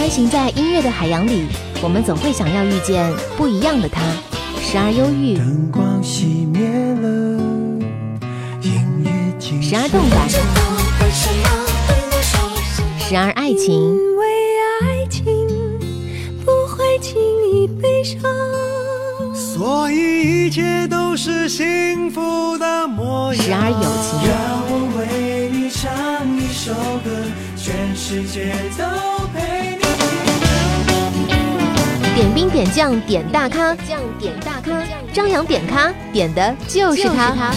穿行在音乐的海洋里，我们总会想要遇见不一样的他，时而忧郁，灯光熄灭了，音乐静时而动感，时而爱情。因为爱情不会轻易悲伤。所以一切都是幸福的模样。时而友情让我为你唱一首歌，全世界都陪你。点兵点将点大咖，将点大咖，张扬点咖点的就是他。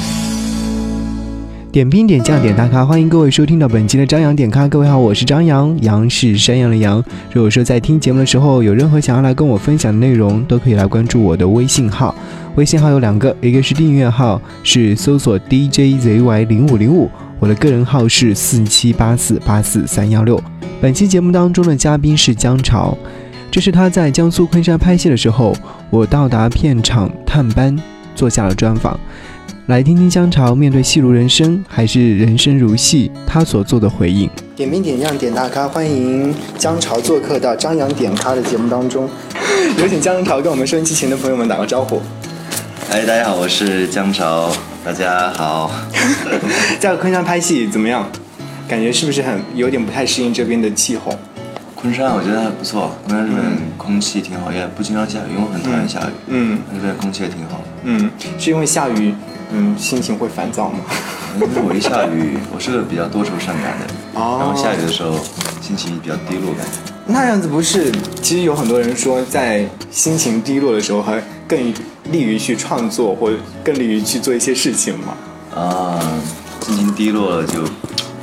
点兵点将点大咖，欢迎各位收听到本期的张扬点咖。各位好，我是张扬，杨是山羊的羊。如果说在听节目的时候有任何想要来跟我分享的内容，都可以来关注我的微信号。微信号有两个，一个是订阅号，是搜索 DJZY 零五零五，我的个人号是四七八四八四三幺六。本期节目当中的嘉宾是姜潮，这是他在江苏昆山拍戏的时候，我到达片场探班，做下了专访。来听听姜潮面对戏如人生还是人生如戏，他所做的回应。点名点亮点大咖，欢迎姜潮做客到张扬点咖的节目当中。有请姜潮跟我们收音机前的朋友们打个招呼。哎，大家好，我是姜潮，大家好。在昆山拍戏怎么样？感觉是不是很有点不太适应这边的气候？昆山我觉得还不错，昆山这边空气挺好，也不经常下雨，因为我很讨厌下雨。嗯这边空气也挺好。嗯，是因为下雨，嗯，心情会烦躁吗？因为我一下雨，我是个比较多愁善感的人，哦然后下雨的时候心情比较低落感觉。那样子不是？其实有很多人说，在心情低落的时候，还更利于去创作，或更利于去做一些事情嘛。啊，心情低落了就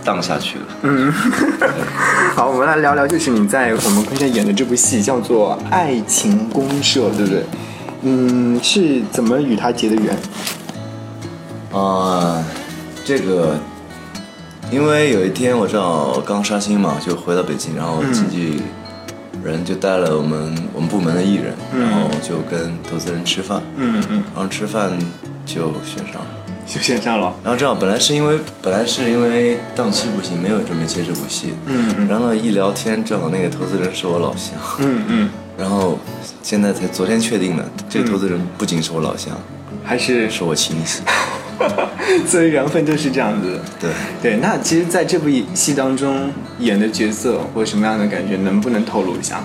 荡下去了。嗯，好，我们来聊聊，就是你在我们昆山演的这部戏叫做《爱情公社》，对不对？嗯，是怎么与他结的缘？啊，这个，因为有一天我正好刚杀青嘛，就回到北京，然后经纪人就带了我们我们部门的艺人，然后就跟投资人吃饭，嗯嗯，然后吃饭就选上了。就线上了。然后正好本来是因为本来是因为档期不行，没有准备接这部戏，嗯嗯。然后一聊天，正好那个投资人是我老乡，嗯嗯，然后现在才昨天确定的，这个投资人不仅是我老乡，还是是我亲戚，所以缘分就是这样子。对。对，那其实在这部戏当中演的角色或什么样的感觉，能不能透露一下？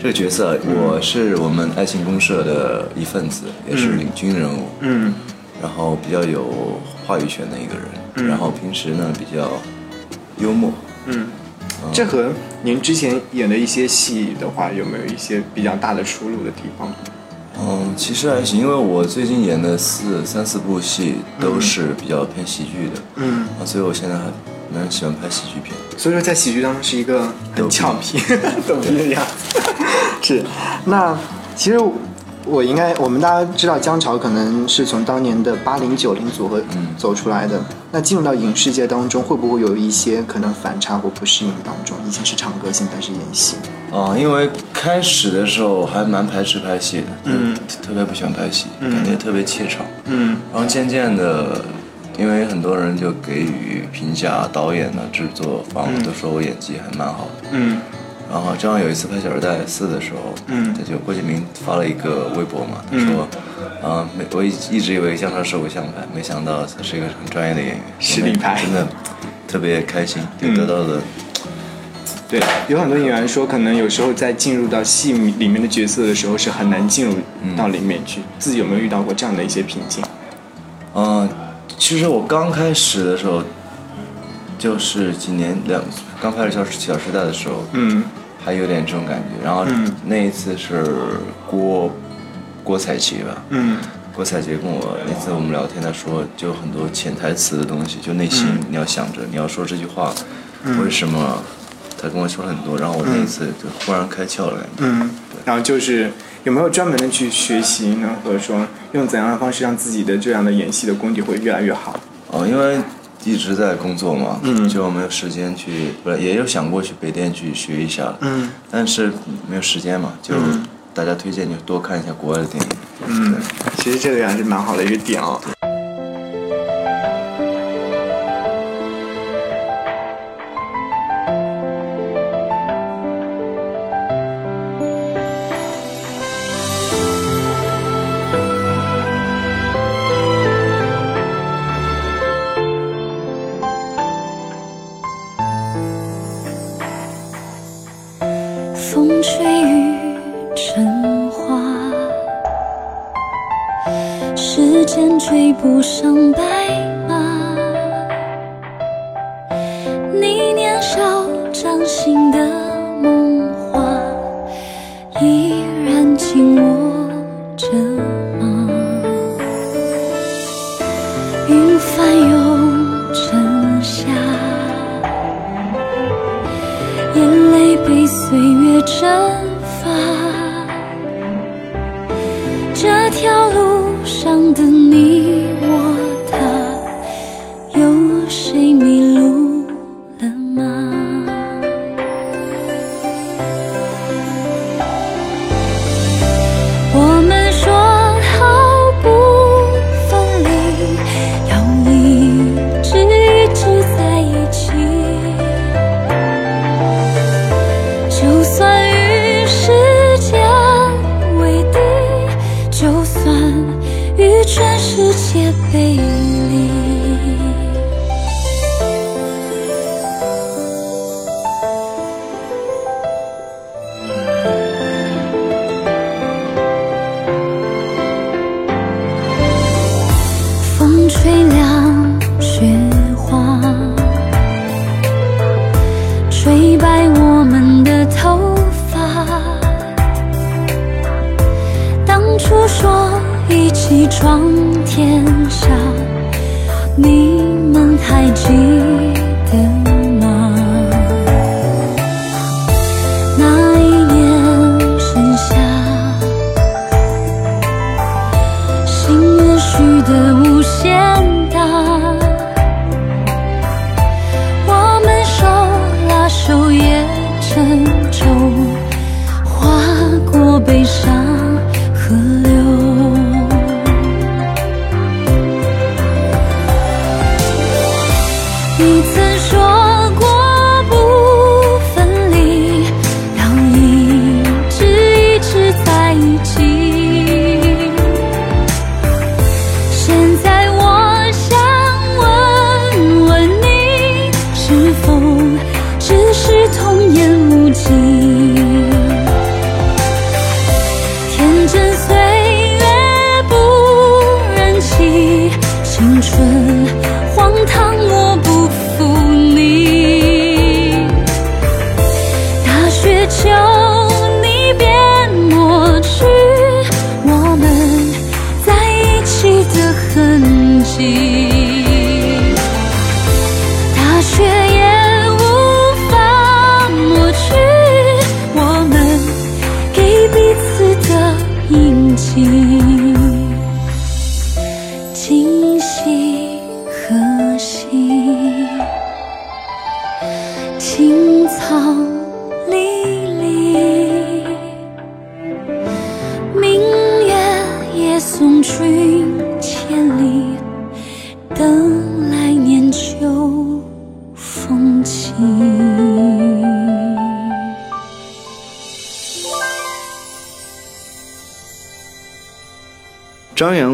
这个角色，我是我们爱情公社的一份子，也是领军人物，嗯然后比较有话语权的一个人，嗯。然后平时呢比较幽默，嗯，这和您之前演的一些戏的话，有没有一些比较大的出入的地方？嗯，其实还行，因为我最近演的四三四部戏都是比较偏喜剧的，嗯，啊，所以我现在还蛮喜欢拍喜剧片。所以说在喜剧当中是一个很俏皮、逗逼的样子。是，那其实我应该，我们大家知道姜潮可能是从当年的八零九零组合走出来的。那进入到影视界当中，会不会有一些可能反差或不适应当中？以前是唱歌，现在是演戏。啊，因为开始的时候还蛮排斥拍戏的，嗯特别不喜欢拍戏，感觉特别怯场。嗯然后渐渐的，因为很多人就给予评价，导演呢、制作方都说我演技还蛮好的。嗯然后正好有一次拍《小时代四》的时候，嗯他就郭敬明发了一个微博嘛，他说，啊、没我一一直以为姜潮是偶像派，没想到他是一个很专业的演员，实力派真的特别开心，就嗯得到的。对，有很多演员说，可能有时候在进入到戏里面的角色的时候，是很难进入到里面去。自己有没有遇到过这样的一些瓶颈？嗯、其实我刚开始的时候，就是几年两刚开始小时小时代的时候，嗯还有点这种感觉。然后嗯那一次是郭郭采洁吧，嗯郭采洁跟我那次我们聊天，她说就很多潜台词的东西，就内心你要想着你要说这句话，为什么？她跟我说了很多，然后我那一次就忽然开窍了。嗯，然后就是有没有专门的去学习呢？或者说用怎样的方式让自己的这样的演戏的功底会越来越好？哦，因为一直在工作嘛，嗯。就没有时间去，不是也有想过去北电去学一下，嗯。但是没有时间嘛，就嗯。大家推荐就多看一下国外的电影。嗯，其实这个也还是蛮好的一个点哦。着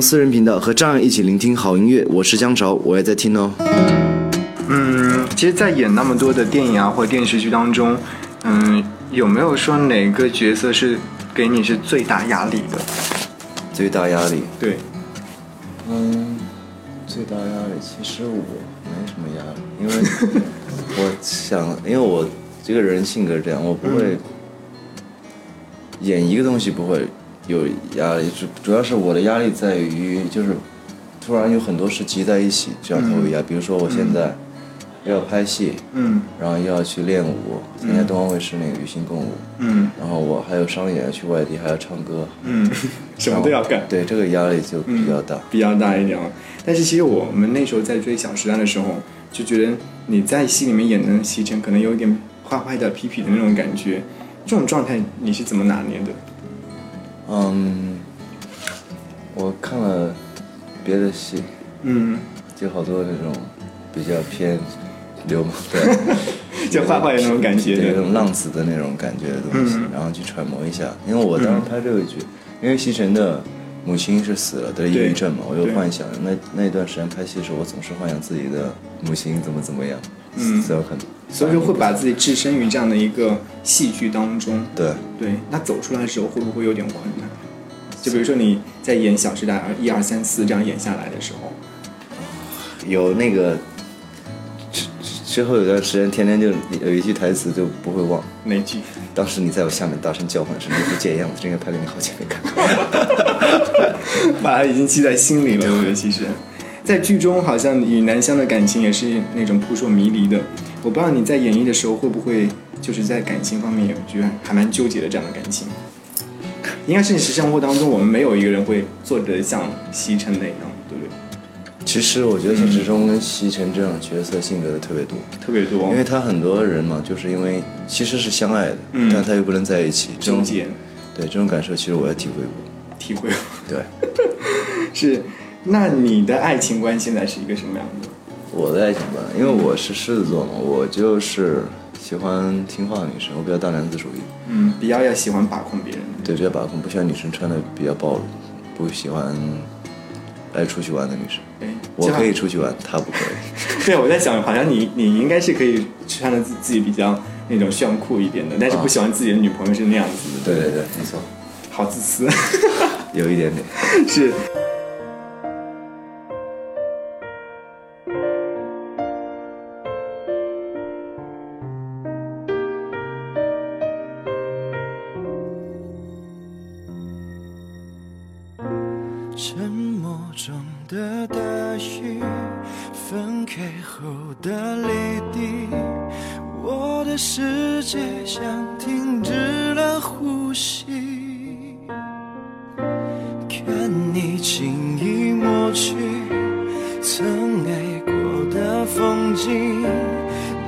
私人频道和张扬一起聆听好音乐，我是江潮，我也在听哦。嗯，其实，在演那么多的电影啊或电视剧当中，嗯，有没有说哪个角色是给你是最大压力的？最大压力，对，嗯，最大压力其实我没什么压力，因为 我想，因为我这个人性格这样，我不会演一个东西不会有压力，主主要是我的压力在于就是突然有很多事集在一起，这样才会有压力。比如说我现在要拍戏，嗯然后又要去练舞，参加东方卫视那个与星共舞，嗯然后我还有商演要去外地，还要唱歌，嗯，什么都要干。对这个压力就比较大。比较大一点啊。但是其实我们那时候在追《小时代》的时候，就觉得你在戏里面演的西城可能有一点坏坏的、痞痞的那种感觉，这种状态你是怎么拿捏的？嗯，我看了别的戏，嗯，就好多那种比较偏流氓的，就坏坏的那种感觉，对那种浪子的那种感觉的东西，嗯。然后去揣摩一下。因为我当时拍这个剧，因为西城的母亲是死了，得了抑郁症嘛，我就幻想那那段时间拍戏的时候，我总是幻想自己的母亲怎么怎么样，嗯。所以说会把自己置身于这样的一个戏剧当中。对，对，那走出来的时候会不会有点困难？就比如说你在演《小时代》二一二三四这样演下来的时候，有那个之之后有段时间，天天就有一句台词就不会忘。哪句？当时你在我下面大声叫唤时，那副贱样子，真应该拍给你好姐妹看。把它已经记在心里了。我觉得其实，在剧中好像与南湘的感情也是那种扑朔迷离的。我不知道你在演绎的时候会不会就是在感情方面有觉得还蛮纠结的这样的感情。应该是现实生活当中，我们没有一个人会做得像西城那样，对不对？其实我觉得现实中跟西城这样角色性格的特别多，特别多，因为他很多人嘛，就是因为其实是相爱的，嗯但他又不能在一起，这种纠结对这种感受，其实我也体会过。体会过对，是。那你的爱情观现在是一个什么样的？我的爱情观，因为我是狮子座嘛，我就是喜欢听话的女生，我比较大男子主义，嗯，比较要喜欢把控别人。对，比较把控，不喜欢女生穿的比较暴露，不喜欢爱出去玩的女生。对，我可以。出去玩，她不可以。对，我在想，好像你你应该是可以穿的自自己比较那种炫酷一点的，但是不喜欢自己的女朋友是那样子的。对对对，没错，好自私。有一点点。是。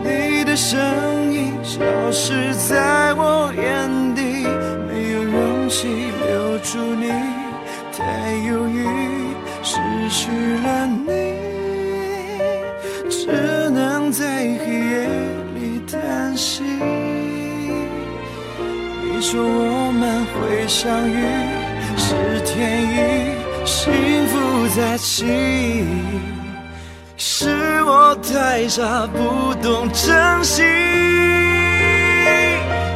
你的身影消失在我眼底，没有勇气留住你。太犹豫，失去了你，只能在黑夜里叹息。你说我们会相遇，是天意，幸福在起。我太傻，不懂珍惜，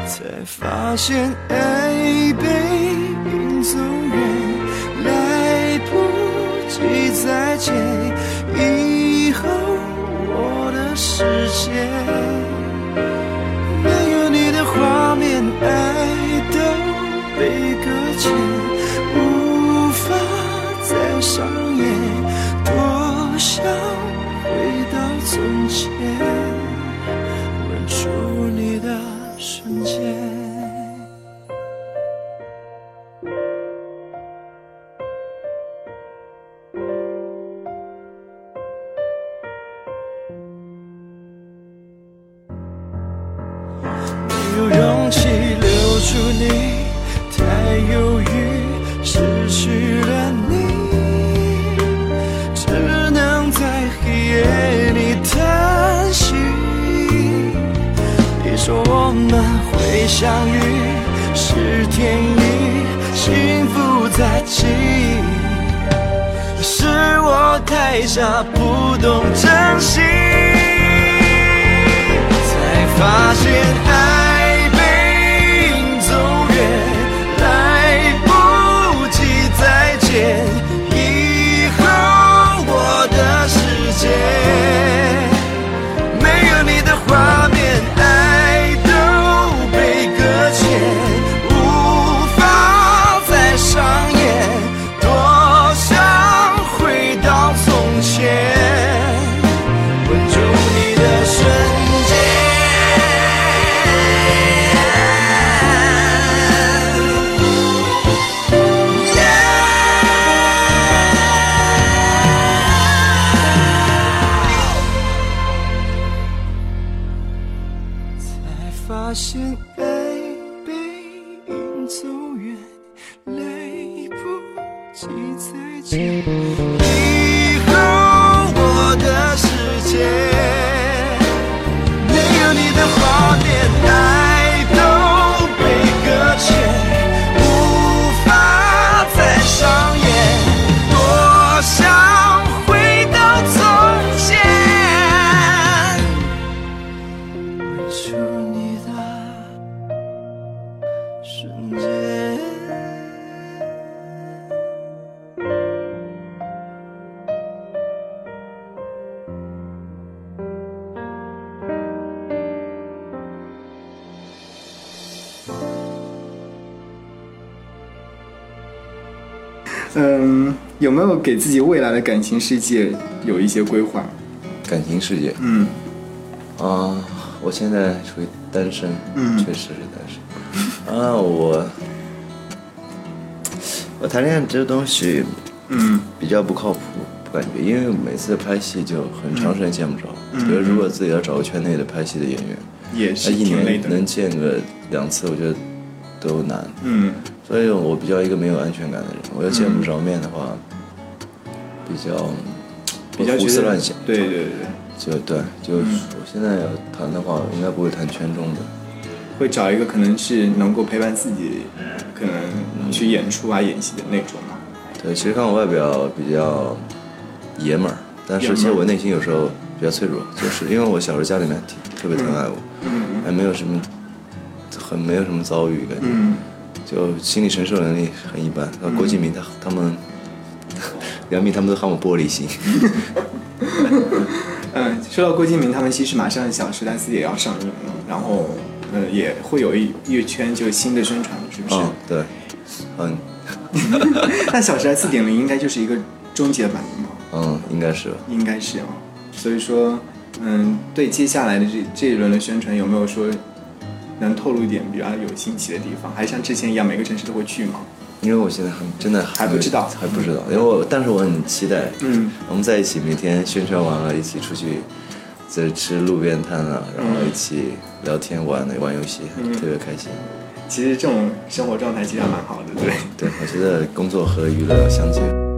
才发现爱被引走远。来不及再见，以后我的世界福在即。是我太傻，不懂珍惜。才发现爱发现嗯，有没有给自己未来的感情世界有一些规划？感情世界嗯啊，我现在属于单身，嗯确实是单身。啊，我我谈恋爱这个东西嗯比较不靠谱，感觉，因为每次拍戏就很长时间见不着。嗯觉得如果自己要找个圈内的拍戏的演员，也是一。年能见个两次，我觉得都难。嗯所以我比较一个没有安全感的人，我要见不着面的话，比较比较胡思乱想。对对对，就对，就是我现在要谈的话，应该不会谈圈中的。会找一个可能是能够陪伴自己，可能去演出啊、演戏的那种嘛。对，其实看我外表比较爷们儿，但是其实我内心有时候比较脆弱，就是因为我小时候家里面特别疼爱我，嗯还没有什么很没有什么遭遇，感觉、嗯就心理承受能力很一般。然后郭敬明他他们 杨幂他们都喊我玻璃心，嗯，说到郭敬明他们，其实马上《小时代四》也要上映了，然后呃也会有一一圈就是新的宣传，是不是？嗯，对，嗯 那《小时代四点零》应该就是一个终结版的嘛？嗯，应该是吧。应该是啊。所以说，嗯，对接下来的这这一轮的宣传有没有说能透露一点比较有新奇的地方？还像之前一样每个城市都会去吗？因为我现在很真的还不知道还不知道，因为我但是我很期待，嗯，我们在一起每天宣传完了，一起出去在吃路边摊啊，然后一起聊天玩玩游戏，嗯特别开心。其实这种生活状态其实还蛮好的，对。对，我觉得工作和娱乐要相结合。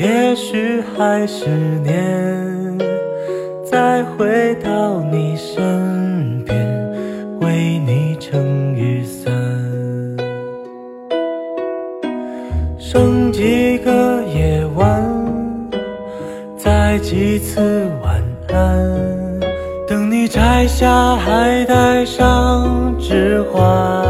也许还是年，再回到你身边，为你撑雨伞。剩几个夜晚，再几次晚安，等你摘下，还戴上指环。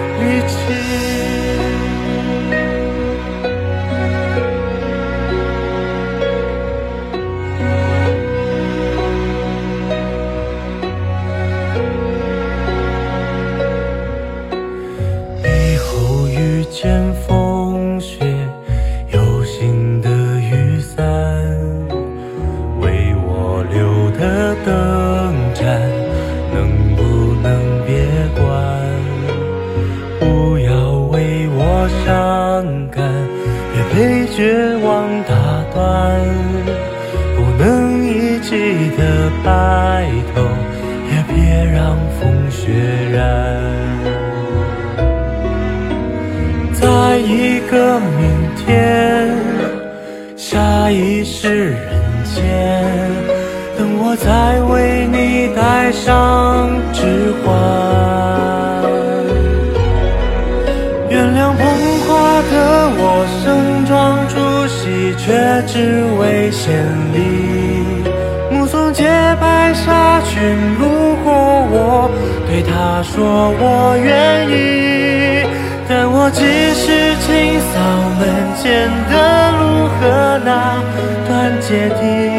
眼里。目送洁白纱裙路过我，对他说我愿意。但我只是清扫门前的路和那段阶梯。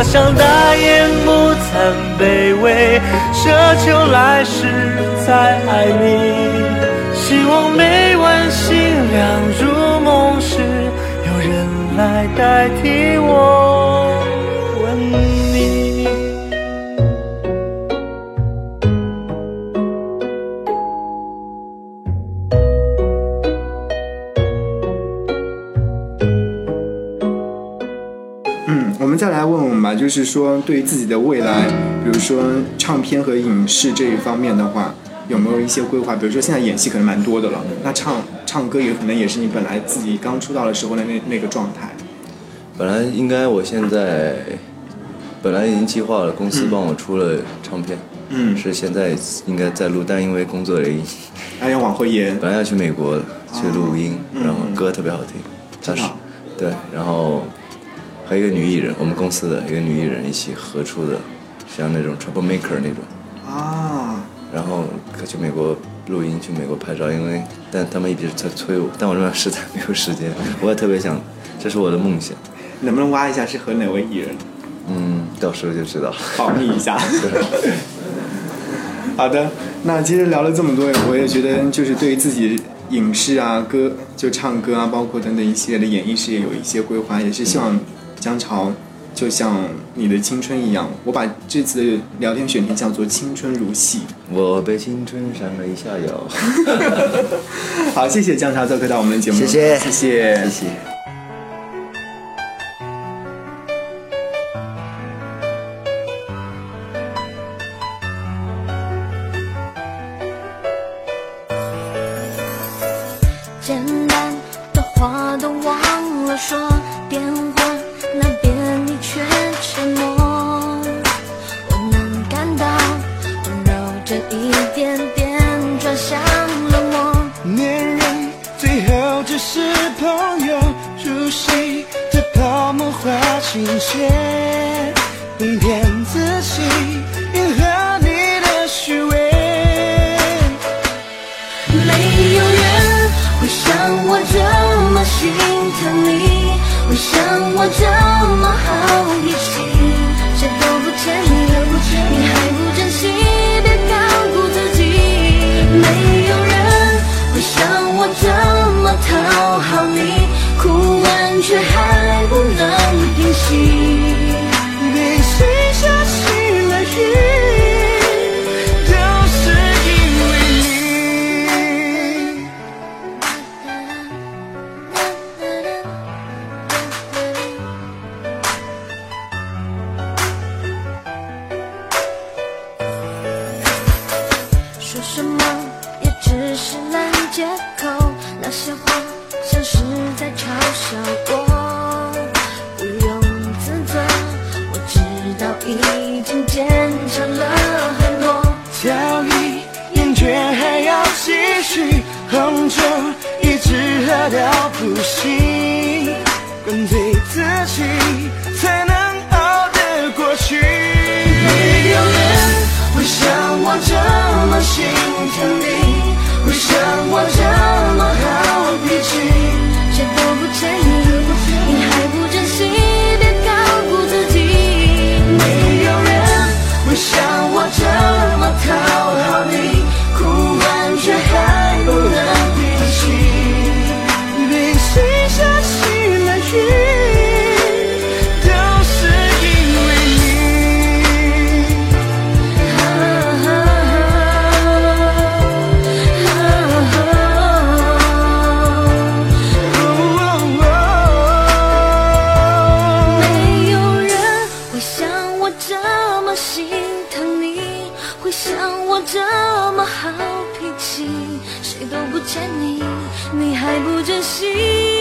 我想就是说对于自己的未来，比如说唱片和影视这一方面的话，有没有一些规划？比如说现在演戏可能蛮多的了，那唱唱歌也可能也是你本来自己刚出道的时候的那那个状态。本来应该我现在本来已经计划了，公司帮我出了唱片，嗯是现在应该在录，但因为工作原因，还要往后延。本来要去美国去录音，嗯然后歌特别好听，但是对，然后和一个女艺人，我们公司的一个女艺人一起合出的，像那种 Trouble Maker 那种，啊，然后去美国录音，去美国拍照，因为但他们一直在催我，但我这边实在没有时间，我也特别想，这是我的梦想，能不能挖一下是和哪位艺人？嗯，到时候就知道了。保密一下。好的，那其实聊了这么多，我也觉得就是对于自己影视啊、歌就唱歌啊，包括等等一系列的演艺事业有一些规划，也是希望江潮就像你的青春一样。我把这次的聊天选题叫做“青春如戏我被青春闪了一下腰。”。好，谢谢江潮做客到我们的节目，谢谢谢谢，谢谢。简单的话都忘了说，电话化情节，哄骗自己，迎合你的虚伪。没有人会像我这么心疼你，会像我这么好脾气，谁都不欠你，你还不珍惜，别高估自己。没有人会像我这么讨好你，却还不能平息。都不欠你，你还不珍惜。